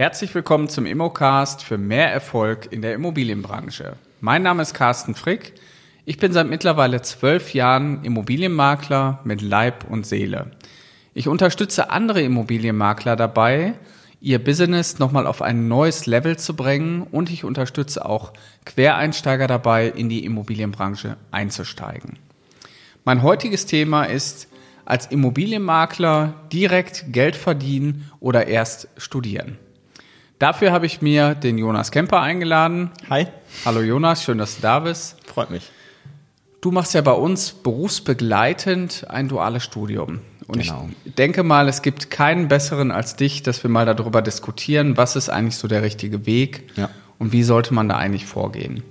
Herzlich willkommen zum Immocast für mehr Erfolg in der Immobilienbranche. Mein Name ist Carsten Frick. Ich bin seit mittlerweile zwölf Jahren Immobilienmakler mit Leib und Seele. Ich unterstütze andere Immobilienmakler dabei, ihr Business nochmal auf ein neues Level zu bringen und ich unterstütze auch Quereinsteiger dabei, in die Immobilienbranche einzusteigen. Mein heutiges Thema ist als Immobilienmakler direkt Geld verdienen oder erst studieren. Dafür habe ich mir den Jonas Kemper eingeladen. Hi. Hallo Jonas, schön, dass du da bist. Freut mich. Du machst ja bei uns berufsbegleitend ein duales Studium. Und genau. ich denke mal, es gibt keinen besseren als dich, dass wir mal darüber diskutieren, was ist eigentlich so der richtige Weg ja. und wie sollte man da eigentlich vorgehen.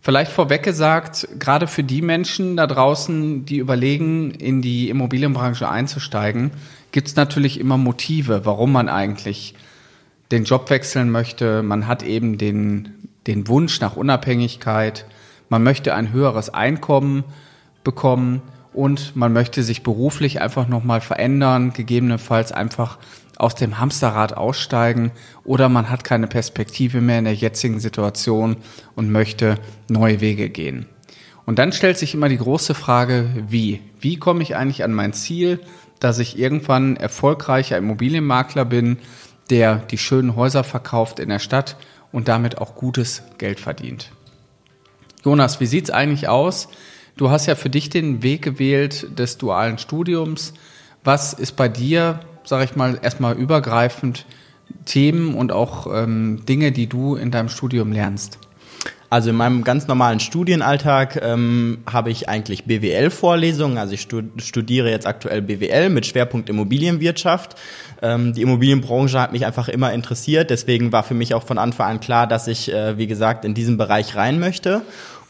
Vielleicht vorweg gesagt, gerade für die Menschen da draußen, die überlegen, in die Immobilienbranche einzusteigen, gibt es natürlich immer Motive, warum man eigentlich den Job wechseln möchte. Man hat eben den, den Wunsch nach Unabhängigkeit. Man möchte ein höheres Einkommen bekommen und man möchte sich beruflich einfach nochmal verändern, gegebenenfalls einfach aus dem Hamsterrad aussteigen oder man hat keine Perspektive mehr in der jetzigen Situation und möchte neue Wege gehen. Und dann stellt sich immer die große Frage, wie? Wie komme ich eigentlich an mein Ziel, dass ich irgendwann erfolgreicher Immobilienmakler bin, der die schönen Häuser verkauft in der Stadt und damit auch gutes Geld verdient? Jonas, wie sieht's eigentlich aus? Du hast ja für dich den Weg gewählt des dualen Studiums. Was ist bei dir sage ich mal, erstmal übergreifend Themen und auch ähm, Dinge, die du in deinem Studium lernst? Also in meinem ganz normalen Studienalltag ähm, habe ich eigentlich BWL-Vorlesungen. Also ich studiere jetzt aktuell BWL mit Schwerpunkt Immobilienwirtschaft. Ähm, die Immobilienbranche hat mich einfach immer interessiert. Deswegen war für mich auch von Anfang an klar, dass ich, äh, wie gesagt, in diesen Bereich rein möchte.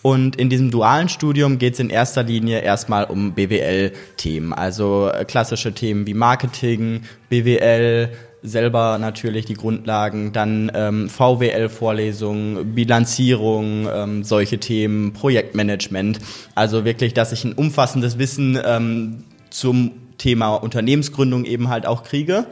Und in diesem dualen Studium geht es in erster Linie erstmal um BWL-Themen, also äh, klassische Themen wie Marketing, BWL, selber natürlich die Grundlagen, dann ähm, VWL-Vorlesungen, Bilanzierung, ähm, solche Themen, Projektmanagement. Also wirklich, dass ich ein umfassendes Wissen ähm, zum Thema Unternehmensgründung eben halt auch kriege.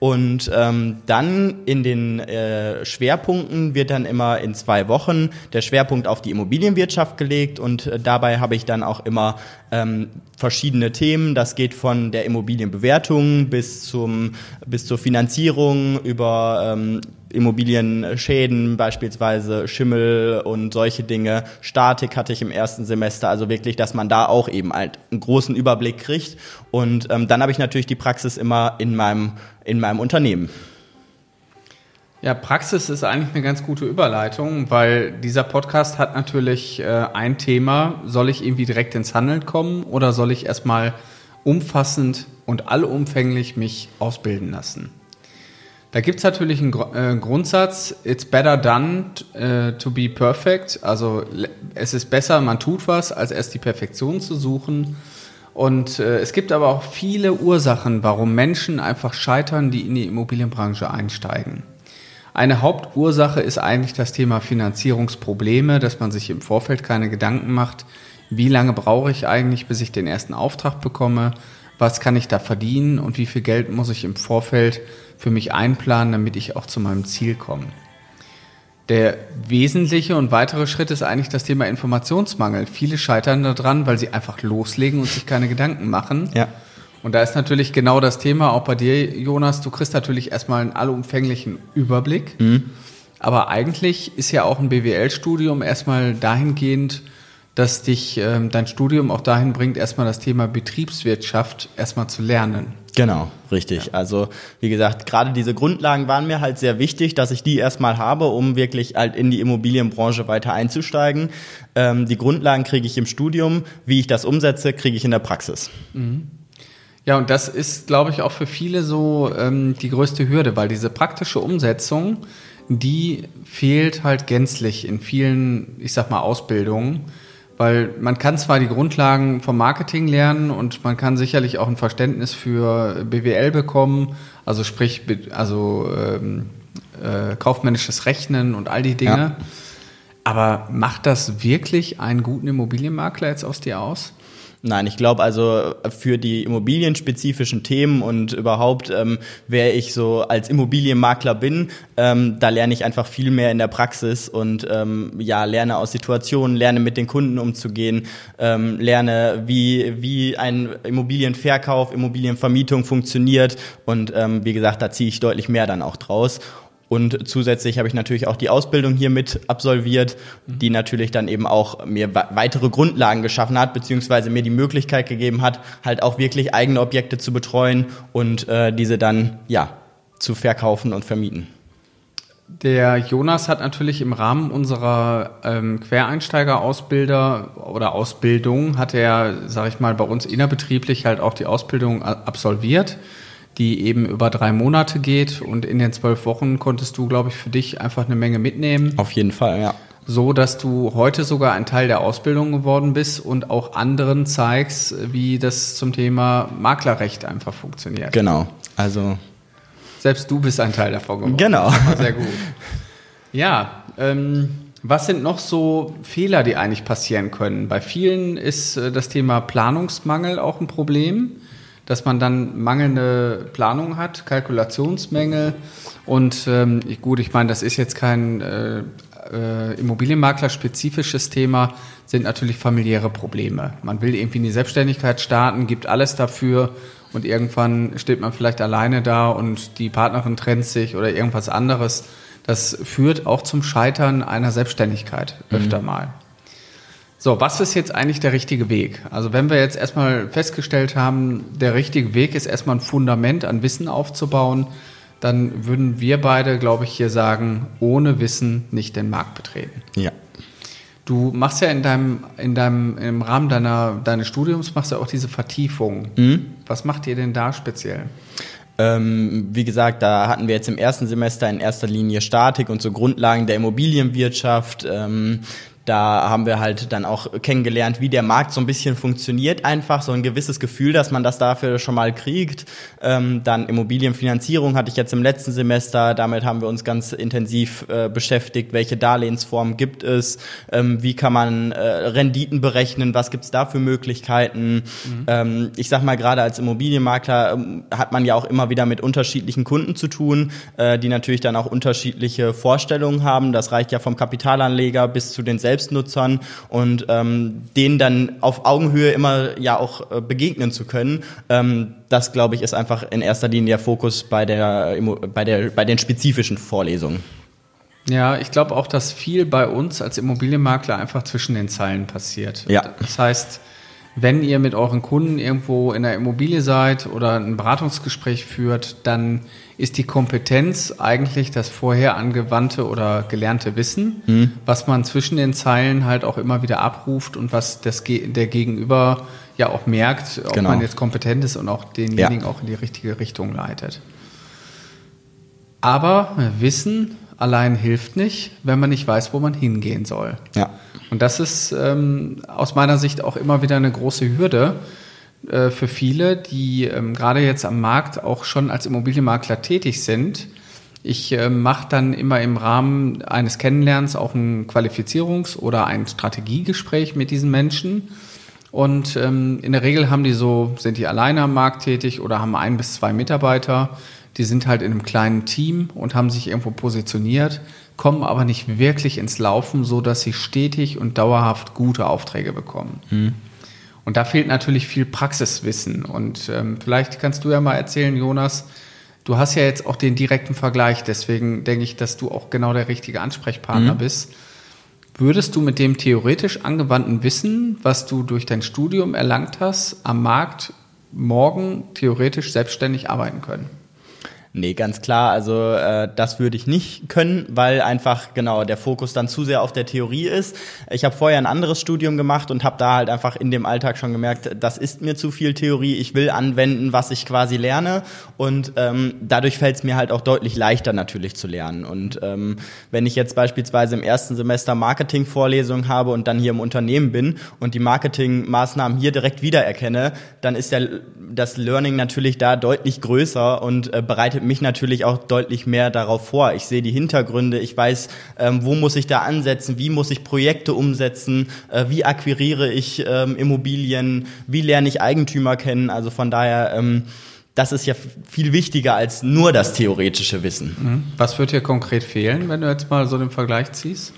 Und ähm, dann in den äh, Schwerpunkten wird dann immer in zwei Wochen der Schwerpunkt auf die Immobilienwirtschaft gelegt und äh, dabei habe ich dann auch immer ähm, verschiedene Themen. Das geht von der Immobilienbewertung bis zum bis zur Finanzierung über ähm, Immobilienschäden, beispielsweise Schimmel und solche Dinge. Statik hatte ich im ersten Semester, also wirklich, dass man da auch eben halt einen großen Überblick kriegt. Und ähm, dann habe ich natürlich die Praxis immer in meinem, in meinem Unternehmen. Ja, Praxis ist eigentlich eine ganz gute Überleitung, weil dieser Podcast hat natürlich äh, ein Thema. Soll ich irgendwie direkt ins Handeln kommen oder soll ich erstmal umfassend und allumfänglich mich ausbilden lassen? Da gibt es natürlich einen äh, Grundsatz, it's better done äh, to be perfect. Also es ist besser, man tut was, als erst die Perfektion zu suchen. Und äh, es gibt aber auch viele Ursachen, warum Menschen einfach scheitern, die in die Immobilienbranche einsteigen. Eine Hauptursache ist eigentlich das Thema Finanzierungsprobleme, dass man sich im Vorfeld keine Gedanken macht, wie lange brauche ich eigentlich, bis ich den ersten Auftrag bekomme, was kann ich da verdienen und wie viel Geld muss ich im Vorfeld für mich einplanen, damit ich auch zu meinem Ziel komme. Der wesentliche und weitere Schritt ist eigentlich das Thema Informationsmangel. Viele scheitern daran, weil sie einfach loslegen und sich keine Gedanken machen. Ja. Und da ist natürlich genau das Thema, auch bei dir, Jonas, du kriegst natürlich erstmal einen allumfänglichen Überblick. Mhm. Aber eigentlich ist ja auch ein BWL-Studium erstmal dahingehend, dass dich ähm, dein Studium auch dahin bringt, erstmal das Thema Betriebswirtschaft erstmal zu lernen. Genau, richtig. Ja. Also wie gesagt, gerade diese Grundlagen waren mir halt sehr wichtig, dass ich die erstmal habe, um wirklich halt in die Immobilienbranche weiter einzusteigen. Ähm, die Grundlagen kriege ich im Studium, wie ich das umsetze, kriege ich in der Praxis. Mhm. Ja, und das ist, glaube ich, auch für viele so ähm, die größte Hürde, weil diese praktische Umsetzung, die fehlt halt gänzlich in vielen, ich sag mal, Ausbildungen. Weil man kann zwar die Grundlagen vom Marketing lernen und man kann sicherlich auch ein Verständnis für BWL bekommen, also sprich, also ähm, äh, kaufmännisches Rechnen und all die Dinge. Ja. Aber macht das wirklich einen guten Immobilienmakler jetzt aus dir aus? Nein, ich glaube also für die immobilienspezifischen Themen und überhaupt, ähm, wer ich so als Immobilienmakler bin, ähm, da lerne ich einfach viel mehr in der Praxis und ähm, ja, lerne aus Situationen, lerne mit den Kunden umzugehen, ähm, lerne, wie, wie ein Immobilienverkauf, Immobilienvermietung funktioniert und ähm, wie gesagt, da ziehe ich deutlich mehr dann auch draus. Und zusätzlich habe ich natürlich auch die Ausbildung hier mit absolviert, die natürlich dann eben auch mir weitere Grundlagen geschaffen hat, beziehungsweise mir die Möglichkeit gegeben hat, halt auch wirklich eigene Objekte zu betreuen und äh, diese dann ja zu verkaufen und vermieten. Der Jonas hat natürlich im Rahmen unserer ähm, Quereinsteiger-Ausbilder oder Ausbildung hat er, sage ich mal, bei uns innerbetrieblich halt auch die Ausbildung absolviert die eben über drei Monate geht. Und in den zwölf Wochen konntest du, glaube ich, für dich einfach eine Menge mitnehmen. Auf jeden Fall, ja. So, dass du heute sogar ein Teil der Ausbildung geworden bist und auch anderen zeigst, wie das zum Thema Maklerrecht einfach funktioniert. Genau. Also. Selbst du bist ein Teil davon geworden. Genau. Sehr gut. Ja, ähm, was sind noch so Fehler, die eigentlich passieren können? Bei vielen ist äh, das Thema Planungsmangel auch ein Problem dass man dann mangelnde Planung hat, Kalkulationsmängel. Und ähm, gut, ich meine, das ist jetzt kein äh, äh, Immobilienmakler-spezifisches Thema, sind natürlich familiäre Probleme. Man will irgendwie in die Selbstständigkeit starten, gibt alles dafür und irgendwann steht man vielleicht alleine da und die Partnerin trennt sich oder irgendwas anderes. Das führt auch zum Scheitern einer Selbstständigkeit öfter mhm. mal. So, was ist jetzt eigentlich der richtige Weg? Also wenn wir jetzt erstmal festgestellt haben, der richtige Weg ist erstmal ein Fundament an Wissen aufzubauen, dann würden wir beide, glaube ich, hier sagen, ohne Wissen nicht den Markt betreten. Ja. Du machst ja in deinem, in deinem, im Rahmen deiner, deines Studiums machst du auch diese Vertiefung. Mhm. Was macht ihr denn da speziell? Ähm, wie gesagt, da hatten wir jetzt im ersten Semester in erster Linie Statik und so Grundlagen der Immobilienwirtschaft. Ähm, da haben wir halt dann auch kennengelernt, wie der Markt so ein bisschen funktioniert, einfach so ein gewisses Gefühl, dass man das dafür schon mal kriegt. Ähm, dann Immobilienfinanzierung hatte ich jetzt im letzten Semester, damit haben wir uns ganz intensiv äh, beschäftigt, welche Darlehensformen gibt es, ähm, wie kann man äh, Renditen berechnen, was gibt's da für Möglichkeiten. Mhm. Ähm, ich sag mal, gerade als Immobilienmakler ähm, hat man ja auch immer wieder mit unterschiedlichen Kunden zu tun, äh, die natürlich dann auch unterschiedliche Vorstellungen haben. Das reicht ja vom Kapitalanleger bis zu den Selbstnutzern und ähm, denen dann auf Augenhöhe immer ja auch äh, begegnen zu können. Ähm, das, glaube ich, ist einfach in erster Linie der Fokus bei, der, bei, der, bei den spezifischen Vorlesungen. Ja, ich glaube auch, dass viel bei uns als Immobilienmakler einfach zwischen den Zeilen passiert. Ja. Das heißt, wenn ihr mit euren Kunden irgendwo in der Immobilie seid oder ein Beratungsgespräch führt, dann ist die Kompetenz eigentlich das vorher angewandte oder gelernte Wissen, mhm. was man zwischen den Zeilen halt auch immer wieder abruft und was das, der Gegenüber ja auch merkt, ob genau. man jetzt kompetent ist und auch denjenigen ja. auch in die richtige Richtung leitet. Aber Wissen allein hilft nicht, wenn man nicht weiß, wo man hingehen soll. Ja. Und das ist ähm, aus meiner Sicht auch immer wieder eine große Hürde äh, für viele, die ähm, gerade jetzt am Markt auch schon als Immobilienmakler tätig sind. Ich äh, mache dann immer im Rahmen eines Kennenlernens auch ein Qualifizierungs- oder ein Strategiegespräch mit diesen Menschen. Und ähm, in der Regel haben die so, sind die alleine am Markt tätig oder haben ein bis zwei Mitarbeiter. Die sind halt in einem kleinen Team und haben sich irgendwo positioniert, kommen aber nicht wirklich ins Laufen, so dass sie stetig und dauerhaft gute Aufträge bekommen. Mhm. Und da fehlt natürlich viel Praxiswissen. Und ähm, vielleicht kannst du ja mal erzählen, Jonas, du hast ja jetzt auch den direkten Vergleich, deswegen denke ich, dass du auch genau der richtige Ansprechpartner mhm. bist. Würdest du mit dem theoretisch angewandten Wissen, was du durch dein Studium erlangt hast, am Markt morgen theoretisch selbstständig arbeiten können? Nee, ganz klar. Also äh, das würde ich nicht können, weil einfach genau der Fokus dann zu sehr auf der Theorie ist. Ich habe vorher ein anderes Studium gemacht und habe da halt einfach in dem Alltag schon gemerkt, das ist mir zu viel Theorie. Ich will anwenden, was ich quasi lerne und ähm, dadurch fällt es mir halt auch deutlich leichter natürlich zu lernen. Und ähm, wenn ich jetzt beispielsweise im ersten Semester Marketing-Vorlesungen habe und dann hier im Unternehmen bin und die Marketingmaßnahmen hier direkt wiedererkenne, dann ist der, das Learning natürlich da deutlich größer und äh, bereitet bereitet mich natürlich auch deutlich mehr darauf vor. Ich sehe die Hintergründe, ich weiß, ähm, wo muss ich da ansetzen, wie muss ich Projekte umsetzen, äh, wie akquiriere ich ähm, Immobilien, wie lerne ich Eigentümer kennen. Also von daher, ähm, das ist ja viel wichtiger als nur das theoretische Wissen. Mhm. Was wird dir konkret fehlen, wenn du jetzt mal so den Vergleich ziehst?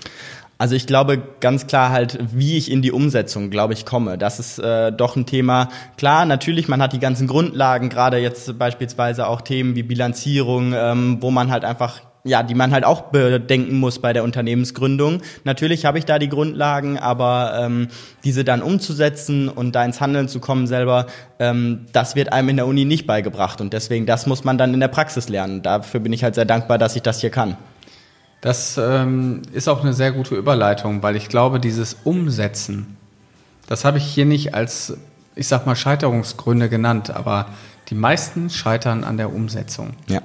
Also ich glaube ganz klar halt, wie ich in die Umsetzung, glaube ich, komme. Das ist äh, doch ein Thema. Klar, natürlich, man hat die ganzen Grundlagen, gerade jetzt beispielsweise auch Themen wie Bilanzierung, ähm, wo man halt einfach ja, die man halt auch bedenken muss bei der Unternehmensgründung. Natürlich habe ich da die Grundlagen, aber ähm, diese dann umzusetzen und da ins Handeln zu kommen selber, ähm, das wird einem in der Uni nicht beigebracht und deswegen das muss man dann in der Praxis lernen. Dafür bin ich halt sehr dankbar, dass ich das hier kann. Das ähm, ist auch eine sehr gute Überleitung, weil ich glaube, dieses Umsetzen, das habe ich hier nicht als, ich sag mal, Scheiterungsgründe genannt, aber die meisten scheitern an der Umsetzung. Ja.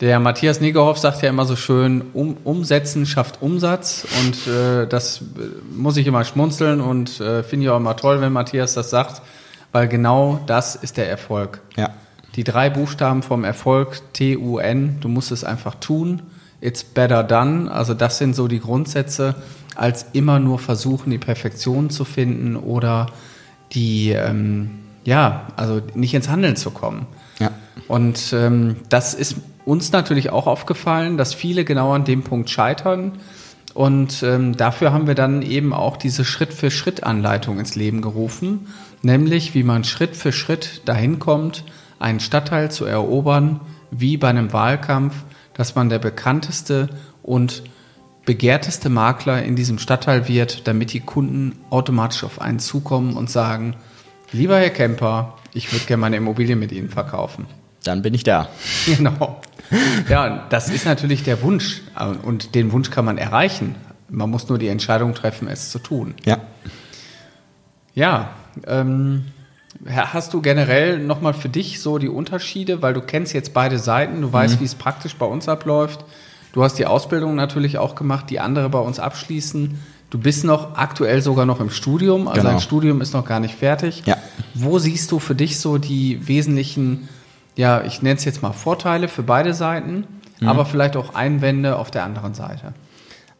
Der Matthias Negerhoff sagt ja immer so schön, um, Umsetzen schafft Umsatz und äh, das äh, muss ich immer schmunzeln und äh, finde ich auch immer toll, wenn Matthias das sagt, weil genau das ist der Erfolg. Ja. Die drei Buchstaben vom Erfolg, T-U-N, du musst es einfach tun it's better done. Also das sind so die Grundsätze, als immer nur versuchen, die Perfektion zu finden oder die, ähm, ja, also nicht ins Handeln zu kommen. Ja. Und ähm, das ist uns natürlich auch aufgefallen, dass viele genau an dem Punkt scheitern. Und ähm, dafür haben wir dann eben auch diese Schritt-für-Schritt-Anleitung ins Leben gerufen, nämlich wie man Schritt für Schritt dahin kommt, einen Stadtteil zu erobern, wie bei einem Wahlkampf, dass man der bekannteste und begehrteste Makler in diesem Stadtteil wird, damit die Kunden automatisch auf einen zukommen und sagen, lieber Herr Kemper, ich würde gerne meine Immobilie mit Ihnen verkaufen. Dann bin ich da. Genau. Ja, das ist natürlich der Wunsch und den Wunsch kann man erreichen. Man muss nur die Entscheidung treffen, es zu tun. Ja. Ja, ähm, Hast du generell nochmal für dich so die Unterschiede, weil du kennst jetzt beide Seiten, du weißt, mhm. wie es praktisch bei uns abläuft. Du hast die Ausbildung natürlich auch gemacht, die andere bei uns abschließen. Du bist noch aktuell sogar noch im Studium, also genau. dein Studium ist noch gar nicht fertig. Ja. Wo siehst du für dich so die wesentlichen, ja, ich nenne es jetzt mal Vorteile für beide Seiten, mhm. aber vielleicht auch Einwände auf der anderen Seite?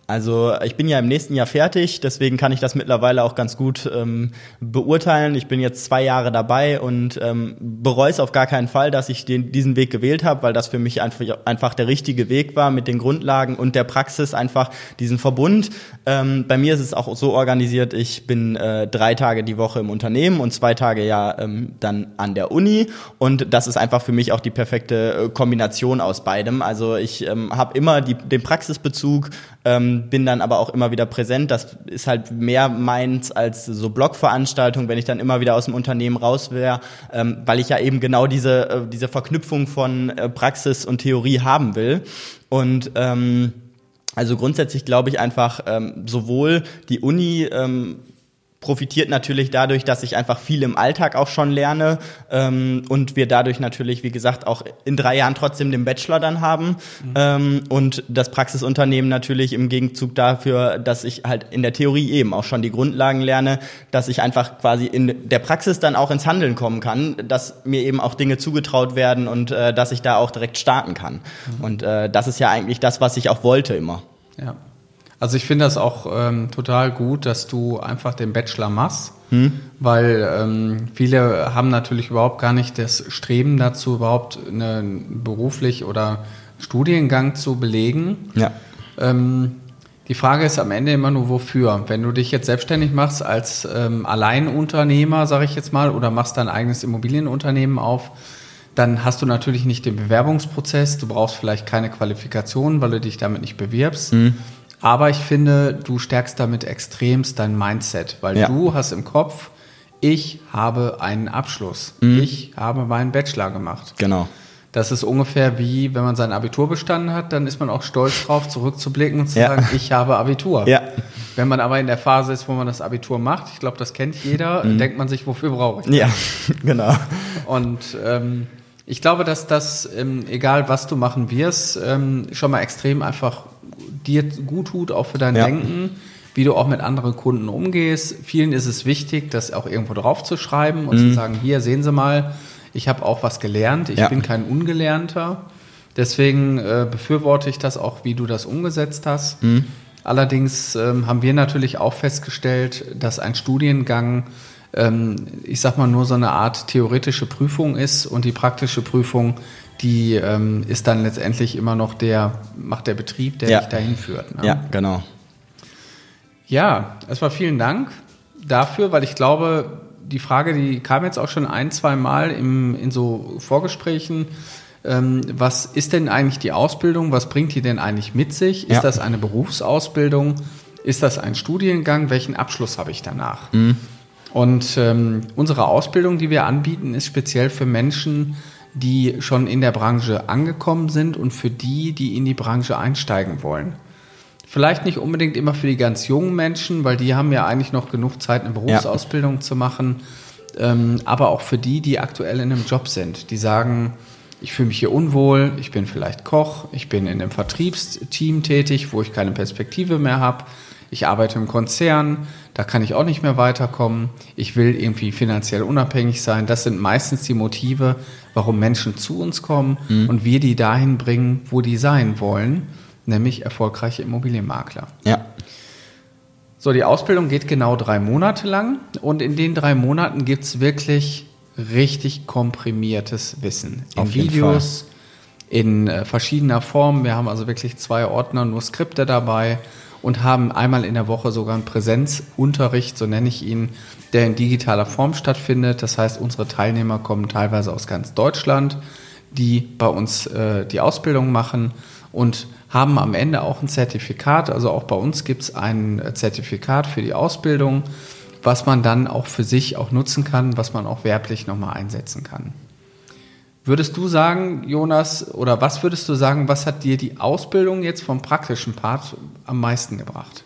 Also ich bin ja im nächsten Jahr fertig, deswegen kann ich das mittlerweile auch ganz gut ähm, beurteilen. Ich bin jetzt zwei Jahre dabei und ähm, bereue es auf gar keinen Fall, dass ich den, diesen Weg gewählt habe, weil das für mich einfach, einfach der richtige Weg war mit den Grundlagen und der Praxis, einfach diesen Verbund. Ähm, bei mir ist es auch so organisiert, ich bin äh, drei Tage die Woche im Unternehmen und zwei Tage ja ähm, dann an der Uni und das ist einfach für mich auch die perfekte äh, Kombination aus beidem. Also ich ähm, habe immer die, den Praxisbezug, ähm, bin dann aber auch immer wieder präsent. Das ist halt mehr meins als so Blogveranstaltungen, wenn ich dann immer wieder aus dem Unternehmen raus wäre, ähm, weil ich ja eben genau diese, äh, diese Verknüpfung von äh, Praxis und Theorie haben will. Und ähm, also grundsätzlich glaube ich einfach, ähm, sowohl die Uni ähm, profitiert natürlich dadurch, dass ich einfach viel im Alltag auch schon lerne ähm, und wir dadurch natürlich, wie gesagt, auch in drei Jahren trotzdem den Bachelor dann haben mhm. ähm, und das Praxisunternehmen natürlich im Gegenzug dafür, dass ich halt in der Theorie eben auch schon die Grundlagen lerne, dass ich einfach quasi in der Praxis dann auch ins Handeln kommen kann, dass mir eben auch Dinge zugetraut werden und äh, dass ich da auch direkt starten kann. Mhm. Und äh, das ist ja eigentlich das, was ich auch wollte immer. Ja. Also ich finde das auch ähm, total gut, dass du einfach den Bachelor machst, hm. weil ähm, viele haben natürlich überhaupt gar nicht das Streben dazu, überhaupt einen beruflich oder Studiengang zu belegen. Ja. Ähm, die Frage ist am Ende immer nur, wofür? Wenn du dich jetzt selbstständig machst als ähm, Alleinunternehmer, sage ich jetzt mal, oder machst dein eigenes Immobilienunternehmen auf, dann hast du natürlich nicht den Bewerbungsprozess, du brauchst vielleicht keine Qualifikation, weil du dich damit nicht bewirbst. Mhm. Aber ich finde, du stärkst damit extremst dein Mindset, weil ja. du hast im Kopf, ich habe einen Abschluss. Mhm. Ich habe meinen Bachelor gemacht. Genau. Das ist ungefähr wie, wenn man sein Abitur bestanden hat, dann ist man auch stolz drauf, zurückzublicken und zu ja. sagen, ich habe Abitur. Ja. Wenn man aber in der Phase ist, wo man das Abitur macht, ich glaube, das kennt jeder, mhm. denkt man sich, wofür brauche ich das? Ja, genau. Und ähm, ich glaube, dass das, ähm, egal was du machen wirst, ähm, schon mal extrem einfach dir gut tut, auch für dein ja. Denken, wie du auch mit anderen Kunden umgehst. Vielen ist es wichtig, das auch irgendwo drauf zu schreiben und mhm. zu sagen, hier sehen Sie mal, ich habe auch was gelernt, ich ja. bin kein Ungelernter. Deswegen äh, befürworte ich das auch, wie du das umgesetzt hast. Mhm. Allerdings ähm, haben wir natürlich auch festgestellt, dass ein Studiengang, ähm, ich sag mal, nur so eine Art theoretische Prüfung ist und die praktische Prüfung, die ähm, ist dann letztendlich immer noch der, macht der Betrieb, der ja. dich dahin führt. Ne? Ja, genau. Ja, erstmal vielen Dank dafür, weil ich glaube, die Frage, die kam jetzt auch schon ein, zwei Mal im, in so Vorgesprächen. Ähm, was ist denn eigentlich die Ausbildung? Was bringt die denn eigentlich mit sich? Ist ja. das eine Berufsausbildung? Ist das ein Studiengang? Welchen Abschluss habe ich danach? Mhm. Und ähm, unsere Ausbildung, die wir anbieten, ist speziell für Menschen, die schon in der Branche angekommen sind und für die, die in die Branche einsteigen wollen. Vielleicht nicht unbedingt immer für die ganz jungen Menschen, weil die haben ja eigentlich noch genug Zeit, eine Berufsausbildung ja. zu machen. Ähm, aber auch für die, die aktuell in einem Job sind, die sagen, ich fühle mich hier unwohl, ich bin vielleicht Koch, ich bin in einem Vertriebsteam tätig, wo ich keine Perspektive mehr habe, ich arbeite im Konzern, da kann ich auch nicht mehr weiterkommen, ich will irgendwie finanziell unabhängig sein. Das sind meistens die Motive, warum Menschen zu uns kommen mhm. und wir die dahin bringen, wo die sein wollen nämlich erfolgreiche Immobilienmakler. Ja. So, die Ausbildung geht genau drei Monate lang und in den drei Monaten gibt es wirklich richtig komprimiertes Wissen. In Auf Videos, in äh, verschiedener Form. Wir haben also wirklich zwei Ordner, nur Skripte dabei und haben einmal in der Woche sogar einen Präsenzunterricht, so nenne ich ihn, der in digitaler Form stattfindet. Das heißt, unsere Teilnehmer kommen teilweise aus ganz Deutschland, die bei uns äh, die Ausbildung machen und haben am Ende auch ein Zertifikat. Also auch bei uns gibt es ein Zertifikat für die Ausbildung, was man dann auch für sich auch nutzen kann, was man auch werblich nochmal einsetzen kann. Würdest du sagen, Jonas, oder was würdest du sagen, was hat dir die Ausbildung jetzt vom praktischen Part am meisten gebracht?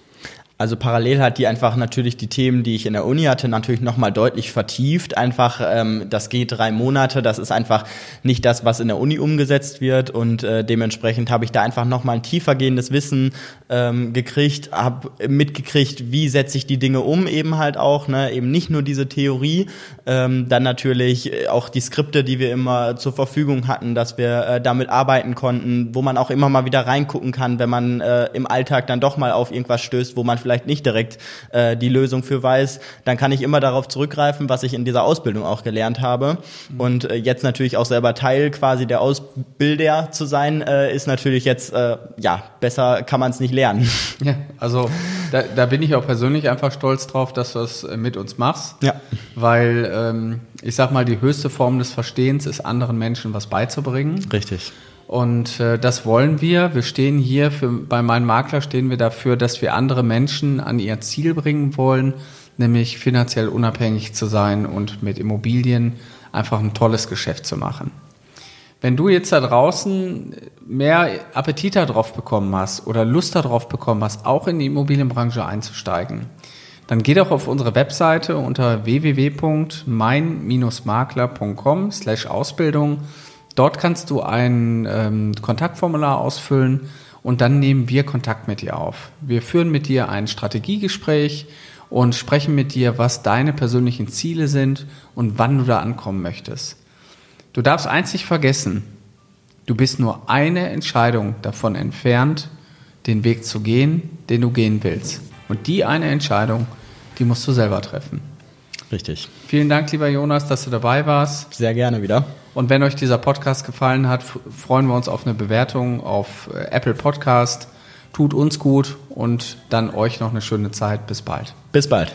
Also parallel hat die einfach natürlich die Themen, die ich in der Uni hatte, natürlich nochmal deutlich vertieft. Einfach, ähm, das geht drei Monate, das ist einfach nicht das, was in der Uni umgesetzt wird und äh, dementsprechend habe ich da einfach nochmal ein tiefergehendes Wissen ähm, gekriegt, habe mitgekriegt, wie setze ich die Dinge um eben halt auch, ne? eben nicht nur diese Theorie, ähm, dann natürlich äh, auch die Skripte, die wir immer zur Verfügung hatten, dass wir äh, damit arbeiten konnten, wo man auch immer mal wieder reingucken kann, wenn man äh, im Alltag dann doch mal auf irgendwas stößt, wo man vielleicht nicht direkt äh, die Lösung für weiß, dann kann ich immer darauf zurückgreifen, was ich in dieser Ausbildung auch gelernt habe. Mhm. Und äh, jetzt natürlich auch selber Teil quasi der Ausbilder zu sein, äh, ist natürlich jetzt, äh, ja, besser kann man es nicht lernen. Ja, also da, da bin ich auch persönlich einfach stolz drauf, dass du es äh, mit uns machst. Ja. Weil ähm, ich sag mal, die höchste Form des Verstehens ist, anderen Menschen was beizubringen. Richtig. Und äh, das wollen wir. Wir stehen hier für, bei meinem Makler stehen wir dafür, dass wir andere Menschen an ihr Ziel bringen wollen, nämlich finanziell unabhängig zu sein und mit Immobilien einfach ein tolles Geschäft zu machen. Wenn du jetzt da draußen mehr Appetit darauf bekommen hast oder Lust darauf bekommen hast, auch in die Immobilienbranche einzusteigen, dann geh doch auf unsere Webseite unter www.mein-makler.com slash Ausbildung Dort kannst du ein ähm, Kontaktformular ausfüllen und dann nehmen wir Kontakt mit dir auf. Wir führen mit dir ein Strategiegespräch und sprechen mit dir, was deine persönlichen Ziele sind und wann du da ankommen möchtest. Du darfst nicht vergessen, du bist nur eine Entscheidung davon entfernt, den Weg zu gehen, den du gehen willst. Und die eine Entscheidung, die musst du selber treffen. Richtig. Vielen Dank, lieber Jonas, dass du dabei warst. Sehr gerne wieder. Und wenn euch dieser Podcast gefallen hat, freuen wir uns auf eine Bewertung auf äh, Apple Podcast. Tut uns gut und dann euch noch eine schöne Zeit. Bis bald. Bis bald.